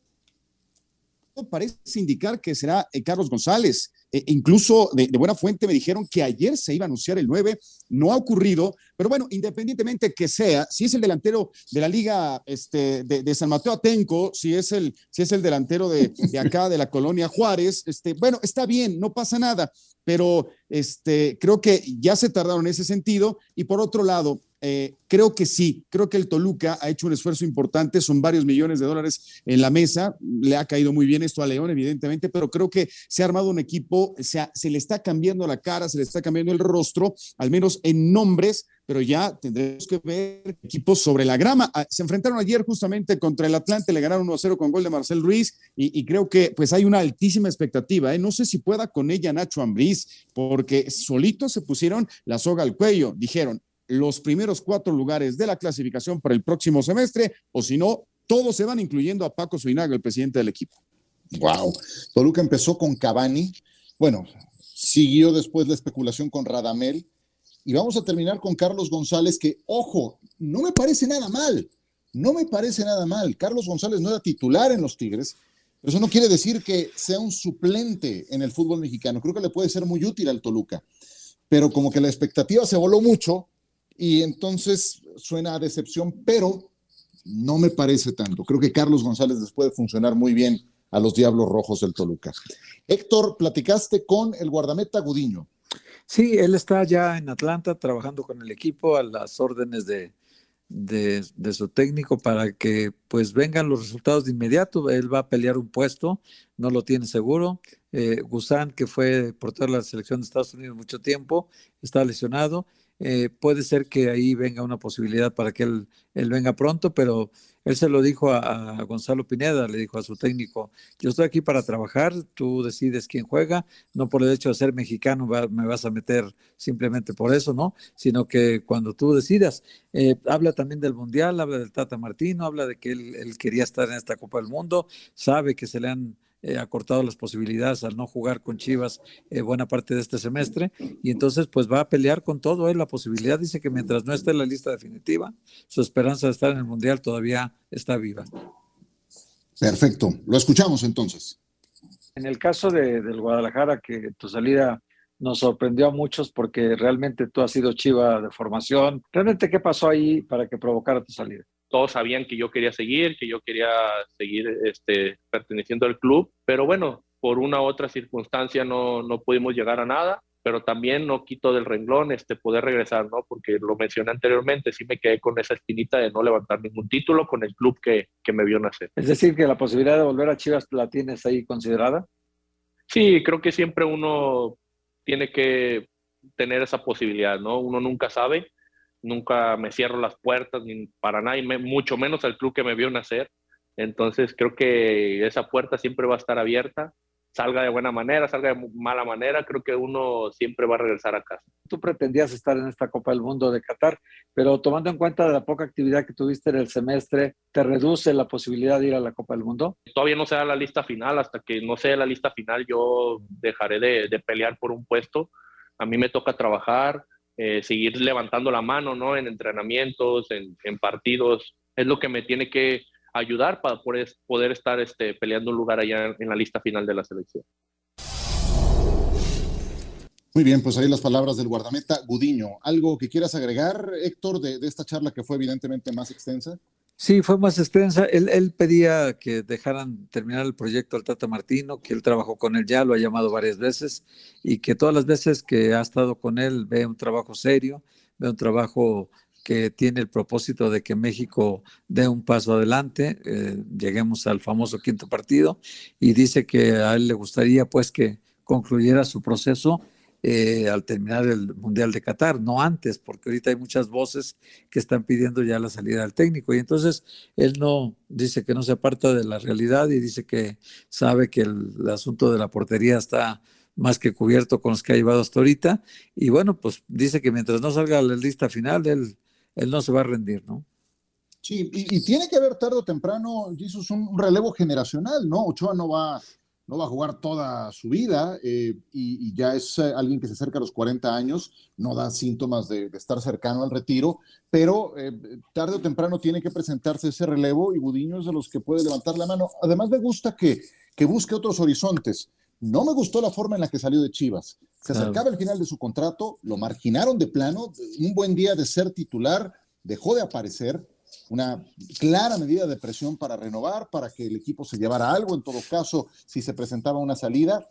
parece indicar que será Carlos González. E incluso de, buena fuente me dijeron que ayer se iba a anunciar el 9, no ha ocurrido, pero bueno, independientemente que sea, si es el delantero de la liga este, de, San Mateo Atenco, si es el, si es el delantero de, acá de la colonia Juárez, este, bueno, está bien, no pasa nada, pero este, creo que ya se tardaron en ese sentido. Y por otro lado, eh, creo que sí, creo que el Toluca ha hecho un esfuerzo importante, son varios millones de dólares en la mesa, le ha caído muy bien esto a León, evidentemente, pero creo que se ha armado un equipo, se, le está cambiando la cara, se le está cambiando el rostro, al menos en nombres, pero ya tendremos que ver equipos sobre la grama. Ah, se enfrentaron ayer justamente contra el Atlante, le ganaron 1-0 con gol de Marcel Ruiz y, creo que pues hay una altísima expectativa. ¿eh? No sé si pueda con ella Nacho Ambriz, porque solitos se pusieron la soga al cuello. Dijeron, los primeros cuatro lugares de la clasificación para el próximo semestre, o si no, todos se van incluyendo a Paco Suinaga, el presidente del equipo. Wow. Toluca empezó con Cavani. Bueno, siguió después la especulación con Radamel y vamos a terminar con Carlos González, que, ojo, no me parece nada mal, no me parece nada mal. Carlos González no era titular en los Tigres, pero eso no quiere decir que sea un suplente en el fútbol mexicano. Creo que le puede ser muy útil al Toluca, pero como que la expectativa se voló mucho y entonces suena a decepción, pero no me parece tanto. Creo que Carlos González les puede funcionar muy bien a los Diablos Rojos del Toluca. Héctor, platicaste con el guardameta Gudiño. Sí, él está ya en Atlanta trabajando con el equipo a las órdenes de, de, su técnico para que pues vengan los resultados de inmediato. Él va a pelear un puesto, no lo tiene seguro. Eh, Gusán, que fue portero de la selección de Estados Unidos mucho tiempo, está lesionado. Eh, puede ser que ahí venga una posibilidad para que él, él venga pronto, pero él se lo dijo a, Gonzalo Pineda, le dijo a su técnico, yo estoy aquí para trabajar, tú decides quién juega, no por el hecho de ser mexicano me vas a meter simplemente por eso, ¿no? Sino que cuando tú decidas, eh, habla también del Mundial, habla del Tata Martino, habla de que él, él quería estar en esta Copa del Mundo, sabe que se le han eh, ha cortado las posibilidades al no jugar con Chivas eh, buena parte de este semestre y entonces pues va a pelear con todo. ¿eh? La posibilidad dice que mientras no esté en la lista definitiva, su esperanza de estar en el Mundial todavía está viva. Perfecto, lo escuchamos entonces. En el caso de, del Guadalajara, que tu salida nos sorprendió a muchos porque realmente tú has sido chiva de formación. ¿Realmente qué pasó ahí para que provocara tu salida? Todos sabían que yo quería seguir, que yo quería seguir este, perteneciendo al club, pero bueno, por una u otra circunstancia no, no pudimos llegar a nada, pero también no quito del renglón este, poder regresar, ¿no? Porque lo mencioné anteriormente, sí me quedé con esa espinita de no levantar ningún título con el club que, que me vio nacer. Es decir, que la posibilidad de volver a Chivas la tienes ahí considerada. Sí, creo que siempre uno tiene que tener esa posibilidad, ¿no? Uno nunca sabe nunca me cierro las puertas ni para nada, y mucho menos al club que me vio nacer. Entonces creo que esa puerta siempre va a estar abierta, salga de buena manera, salga de mala manera, creo que uno siempre va a regresar a casa. Tú pretendías estar en esta Copa del Mundo de Qatar, pero tomando en cuenta la poca actividad que tuviste en el semestre, ¿te reduce la posibilidad de ir a la Copa del Mundo? Todavía no sea la lista final, hasta que no sea la lista final yo dejaré de, de pelear por un puesto. A mí me toca trabajar, eh, seguir levantando la mano, ¿no? En entrenamientos, en, partidos, es lo que me tiene que ayudar para poder, estar este, peleando un lugar allá en la lista final de la selección. Muy bien, pues ahí las palabras del guardameta Gudiño. ¿Algo que quieras agregar, Héctor, de esta charla que fue evidentemente más extensa? Sí, fue más extensa. Él, pedía que dejaran terminar el proyecto al Tata Martino, que él trabajó con él ya, lo ha llamado varias veces, y que todas las veces que ha estado con él ve un trabajo serio, ve un trabajo que tiene el propósito de que México dé un paso adelante, eh, lleguemos al famoso quinto partido, y dice que a él le gustaría pues que concluyera su proceso eh, al terminar el Mundial de Qatar, no antes, porque ahorita hay muchas voces que están pidiendo ya la salida del técnico. Y entonces él no dice que no se aparta de la realidad y dice que sabe que el, asunto de la portería está más que cubierto con los que ha llevado hasta ahorita. Y bueno, pues dice que mientras no salga la lista final, él, él no se va a rendir, ¿no? Sí, y, tiene que haber tarde o temprano, Jesús, un relevo generacional, ¿no? Ochoa no va no va a jugar toda su vida eh, y, ya es eh, alguien que se acerca a los 40 años, no da síntomas de, estar cercano al retiro, pero eh, tarde o temprano tiene que presentarse ese relevo y Budiño es de los que puede levantar la mano. Además me gusta que, que busque otros horizontes. No me gustó la forma en la que salió de Chivas. Se acercaba el final de su contrato, lo marginaron de plano, un buen día de ser titular, dejó de aparecer una clara medida de presión para renovar, para que el equipo se llevara algo, en todo caso, si se presentaba una salida.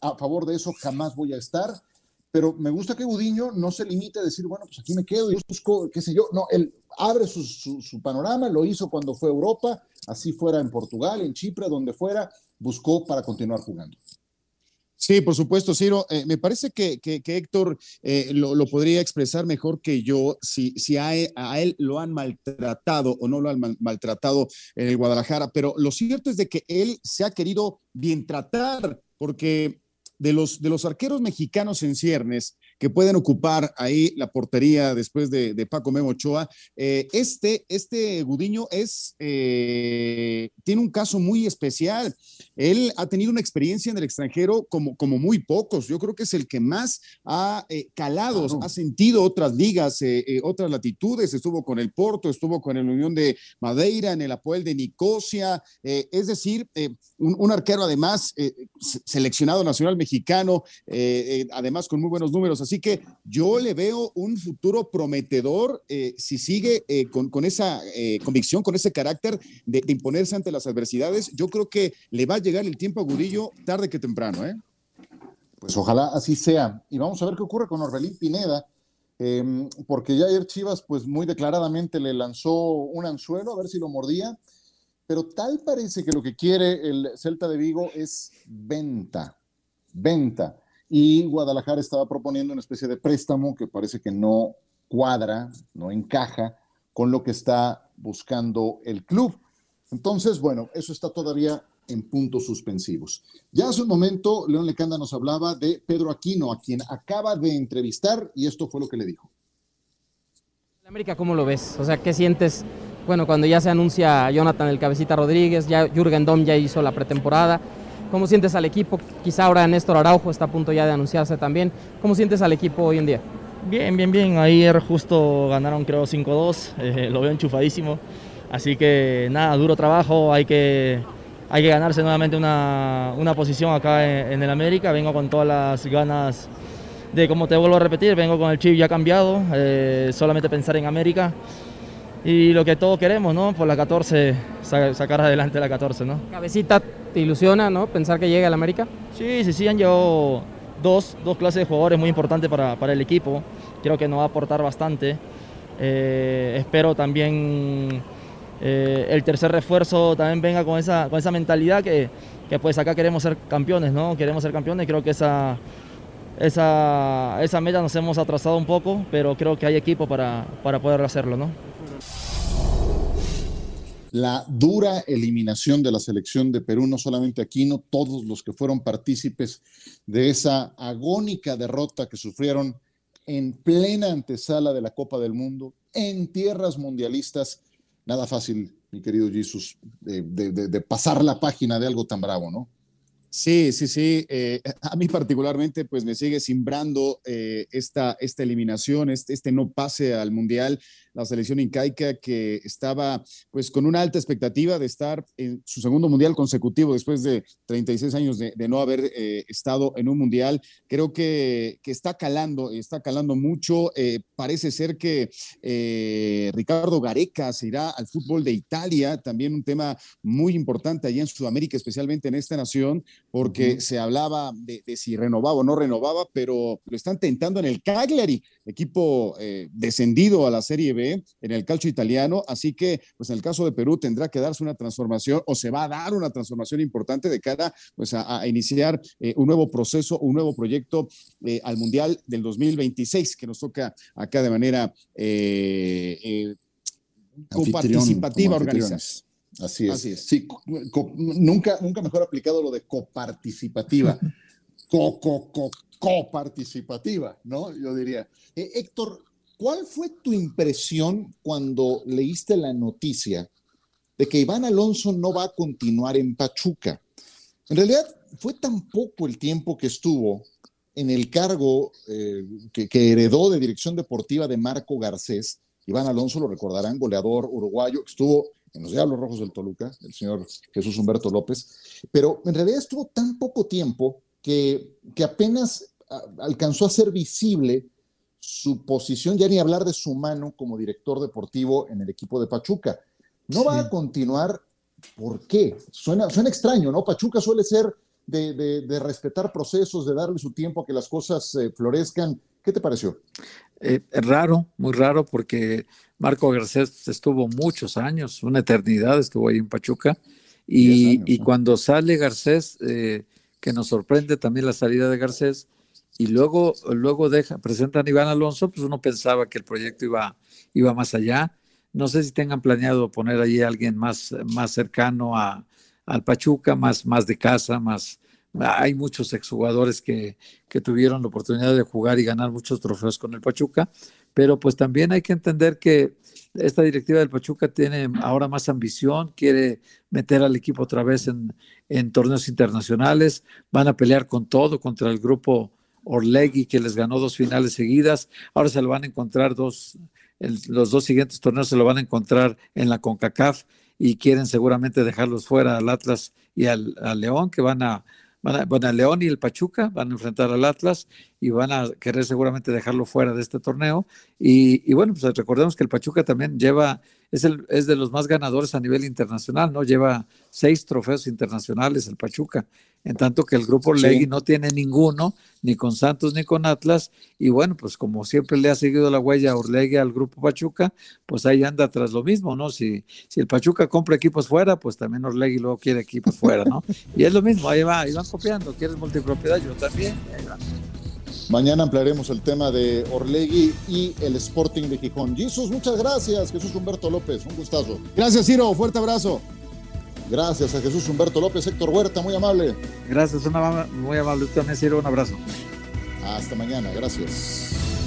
A favor de eso jamás voy a estar, pero me gusta que Gudiño no se limite a decir, bueno, pues aquí me quedo, yo busco, qué sé yo, no, él abre su, su, panorama, lo hizo cuando fue a Europa, así fuera en Portugal, en Chipre, donde fuera, buscó para continuar jugando. Sí, por supuesto, Ciro. Eh, me parece que, que, Héctor eh, lo, lo, podría expresar mejor que yo si, si a, él, a, él, lo han maltratado o no lo han maltratado en Guadalajara, pero lo cierto es de que él se ha querido bien tratar porque de los, de los arqueros mexicanos en ciernes que pueden ocupar ahí la portería después de, Paco Memo Ochoa, eh, este, este Gudiño es, eh, tiene un caso muy especial. Él ha tenido una experiencia en el extranjero como, como muy pocos. Yo creo que es el que más ha eh, calado, ha sentido otras ligas, otras latitudes. Estuvo con el Porto, estuvo con el Unión de Madeira, en el Apoel de Nicosia. es decir, un, un, arquero además seleccionado nacional mexicano además con muy buenos números. Así que yo le veo un futuro prometedor eh, si sigue con, con, esa convicción, con ese carácter de, imponerse ante las adversidades. Yo creo que le va a llegar el tiempo a Gudillo tarde que temprano. Pues ojalá así sea. Y vamos a ver qué ocurre con Orbelín Pineda. Em, porque ya ayer Chivas, pues muy declaradamente le lanzó un anzuelo a ver si lo mordía, pero tal parece que lo que quiere el Celta de Vigo es venta venta. Y Guadalajara estaba proponiendo una especie de préstamo que parece que no cuadra, no encaja con lo que está buscando el club. Entonces, bueno, eso está todavía en puntos suspensivos. Ya hace un momento, León Lecanda nos hablaba de Pedro Aquino, a quien acaba de entrevistar, y esto fue lo que le dijo. América, ¿cómo lo ves? O sea, ¿qué sientes? Bueno, cuando ya se anuncia Jonathan el Cabecita Rodríguez, ya Jürgen Dom ya hizo la pretemporada, ¿Cómo sientes al equipo? Quizá ahora Néstor Araujo está a punto ya de anunciarse también. ¿Cómo sientes al equipo hoy en día? Bien, bien, bien. Ayer justo ganaron creo 5-2, *laughs* eh, lo veo enchufadísimo. Así que nada, duro trabajo, hay que, hay que ganarse nuevamente una, una posición acá en, el América. Vengo con todas las ganas de, como te vuelvo a repetir, vengo con el chip ya cambiado, eh, solamente pensar en América y lo que todos queremos, ¿no? Por la 14, sacar adelante la 14, ¿no? Cabecita, ¿te ilusiona, no? Pensar que llegue al América. Sí, sí, sí, han llegado dos, dos clases de jugadores muy importantes para, para, el equipo. Creo que nos va a aportar bastante. Eh, espero también eh, el tercer refuerzo también venga con esa, con esa mentalidad que, que pues acá queremos ser campeones, ¿no? Queremos ser campeones, creo que esa esa, esa meta nos hemos atrasado un poco, pero creo que hay equipo para, para poder hacerlo, ¿no? La dura eliminación de la selección de Perú, no solamente Aquino, todos los que fueron partícipes de esa agónica derrota que sufrieron en plena antesala de la Copa del Mundo, en tierras mundialistas. Nada fácil, mi querido Jesús, de, de pasar la página de algo tan bravo, ¿no? Sí, sí, sí. Eh, a mí particularmente, pues me sigue simbrando eh, esta, esta eliminación, este, este, no pase al Mundial, la selección incaica que estaba pues con una alta expectativa de estar en su segundo Mundial consecutivo después de 36 años de, no haber eh, estado en un Mundial. Creo que, que está calando, está calando mucho. parece ser que Ricardo Gareca se irá al fútbol de Italia, también un tema muy importante allá en Sudamérica, especialmente en esta nación porque se hablaba de, si renovaba o no renovaba, pero lo están tentando en el Cagliari, equipo eh, descendido a la Serie B en el calcio italiano, así que pues en el caso de Perú tendrá que darse una transformación o se va a dar una transformación importante de cara pues a, iniciar eh, un nuevo proceso, un nuevo proyecto eh, al Mundial del 2026 que nos toca acá de manera participativa organizar. Así es. Sí, nunca, nunca mejor aplicado lo de coparticipativa. *laughs* co, co, co, coparticipativa, ¿no? Yo diría. Eh, Héctor, ¿cuál fue tu impresión cuando leíste la noticia de que Iván Alonso no va a continuar en Pachuca? En realidad, fue tan poco el tiempo que estuvo en el cargo eh, que, que, heredó de dirección deportiva de Marco Garcés. Iván Alonso, lo recordarán, goleador uruguayo, estuvo en los Diablos Rojos del Toluca, el señor Jesús Humberto López, pero en realidad estuvo tan poco tiempo que, que apenas alcanzó a ser visible su posición, ya ni hablar de su mano como director deportivo en el equipo de Pachuca. No va a continuar, ¿por qué? Suena, suena extraño, ¿no? Pachuca suele ser de, respetar procesos, de darle su tiempo a que las cosas eh, florezcan. ¿Qué te pareció? Eh, raro, muy raro, porque Marco Garcés estuvo muchos años, una eternidad, estuvo ahí en Pachuca, y, cuando sale Garcés, eh, que nos sorprende también la salida de Garcés, y luego, luego deja, presentan a Iván Alonso, pues uno pensaba que el proyecto iba, iba más allá. No sé si tengan planeado poner allí a alguien más, más cercano a, al Pachuca, más, más de casa, más, hay muchos exjugadores que, que tuvieron la oportunidad de jugar y ganar muchos trofeos con el Pachuca, pero pues también hay que entender que esta directiva del Pachuca tiene ahora más ambición, quiere meter al equipo otra vez en, en torneos internacionales, van a pelear con todo contra el grupo Orlegui que les ganó dos finales seguidas, ahora se lo van a encontrar dos, los dos siguientes torneos se lo van a encontrar en la CONCACAF y quieren seguramente dejarlos fuera al Atlas y al, León, que van a, van a, León y el Pachuca van a enfrentar al Atlas y van a querer seguramente dejarlo fuera de este torneo. Y, y bueno, pues recordemos que el Pachuca también lleva es, el, es de los más ganadores a nivel internacional, ¿no? Lleva seis trofeos internacionales el Pachuca, en tanto que el grupo Legui no tiene ninguno, ni con Santos ni con Atlas, y bueno, pues como siempre le ha seguido la huella a Orlegui al grupo Pachuca, pues ahí anda tras lo mismo, ¿no? Si, si el Pachuca compra equipos fuera, pues también Orlegui luego quiere equipos fuera, ¿no? *laughs* Y es lo mismo, ahí va, ahí van copiando, quieres multipropiedad, yo también, ahí va. Mañana ampliaremos el tema de Orlegui y el Sporting de Gijón. Jesús, muchas gracias. Jesús Humberto López, un gustazo. Gracias, Ciro. Fuerte abrazo. Gracias a Jesús Humberto López, Héctor Huerta, muy amable. Gracias, una, muy amable también, Ciro. Un abrazo. Hasta mañana, gracias.